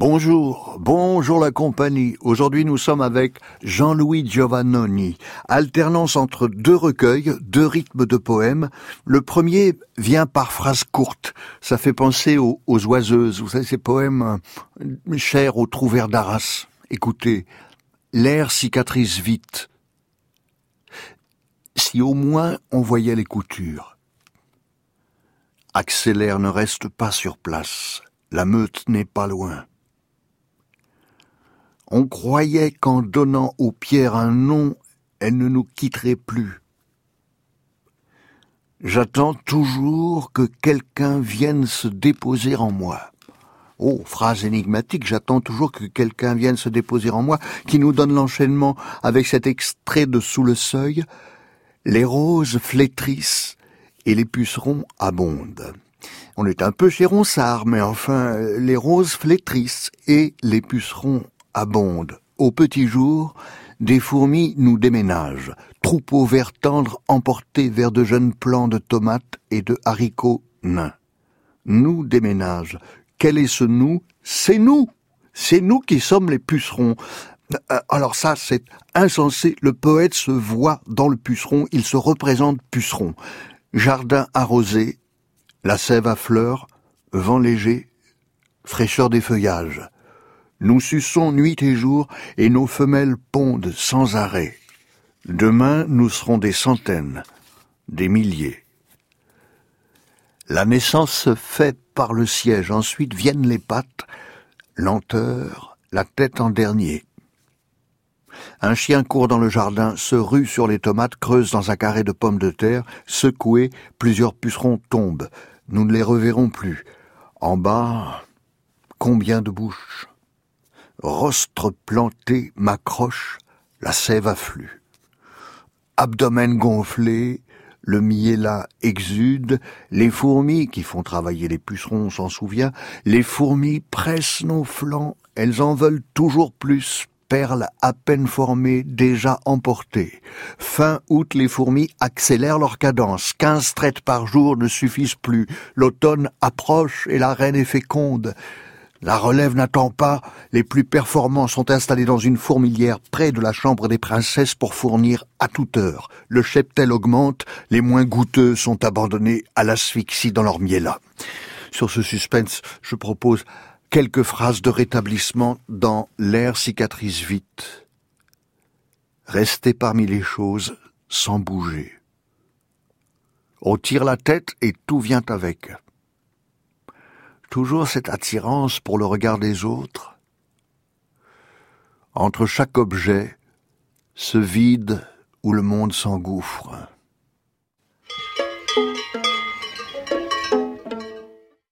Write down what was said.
Bonjour, bonjour la compagnie. Aujourd'hui nous sommes avec Jean-Louis Giovannoni. Alternance entre deux recueils, deux rythmes de poèmes. Le premier vient par phrases courtes. Ça fait penser aux, oiseuses. Vous savez ces poèmes euh, chers aux trouvères d'Arras. Écoutez, l'air cicatrise vite. Si au moins on voyait les coutures. Accélère ne reste pas sur place. La meute n'est pas loin. On croyait qu'en donnant aux pierres un nom, elles ne nous quitteraient plus. J'attends toujours que quelqu'un vienne se déposer en moi. Oh, phrase énigmatique, j'attends toujours que quelqu'un vienne se déposer en moi, qui nous donne l'enchaînement avec cet extrait de Sous le seuil. Les roses flétrissent et les pucerons abondent. On est un peu chez Ronsard, mais enfin, les roses flétrissent et les pucerons abonde. Au petit jour, des fourmis nous déménagent, troupeaux verts tendres emportés vers de jeunes plants de tomates et de haricots nains. Nous déménagent. Quel est ce nous? C'est nous C'est nous qui sommes les pucerons. Euh, alors ça, c'est insensé. Le poète se voit dans le puceron, il se représente puceron. Jardin arrosé, la sève à fleurs, vent léger, fraîcheur des feuillages. Nous suçons nuit et jour, et nos femelles pondent sans arrêt. Demain, nous serons des centaines, des milliers. La naissance se fait par le siège, ensuite viennent les pattes, lenteur, la tête en dernier. Un chien court dans le jardin, se rue sur les tomates, creuse dans un carré de pommes de terre, secoué, plusieurs pucerons tombent. Nous ne les reverrons plus. En bas, combien de bouches? Rostre planté m'accroche, la sève afflue. Abdomen gonflé, le miella exude, les fourmis qui font travailler les pucerons, s'en souvient, les fourmis pressent nos flancs, elles en veulent toujours plus, perles à peine formées, déjà emportées. Fin août, les fourmis accélèrent leur cadence. Quinze traites par jour ne suffisent plus. L'automne approche et la reine est féconde. La relève n'attend pas, les plus performants sont installés dans une fourmilière près de la chambre des princesses pour fournir à toute heure. Le cheptel augmente, les moins goûteux sont abandonnés à l'asphyxie dans leur miella. Sur ce suspense, je propose quelques phrases de rétablissement dans L'air cicatrise vite. Restez parmi les choses sans bouger. On tire la tête et tout vient avec toujours cette attirance pour le regard des autres. Entre chaque objet, ce vide où le monde s'engouffre.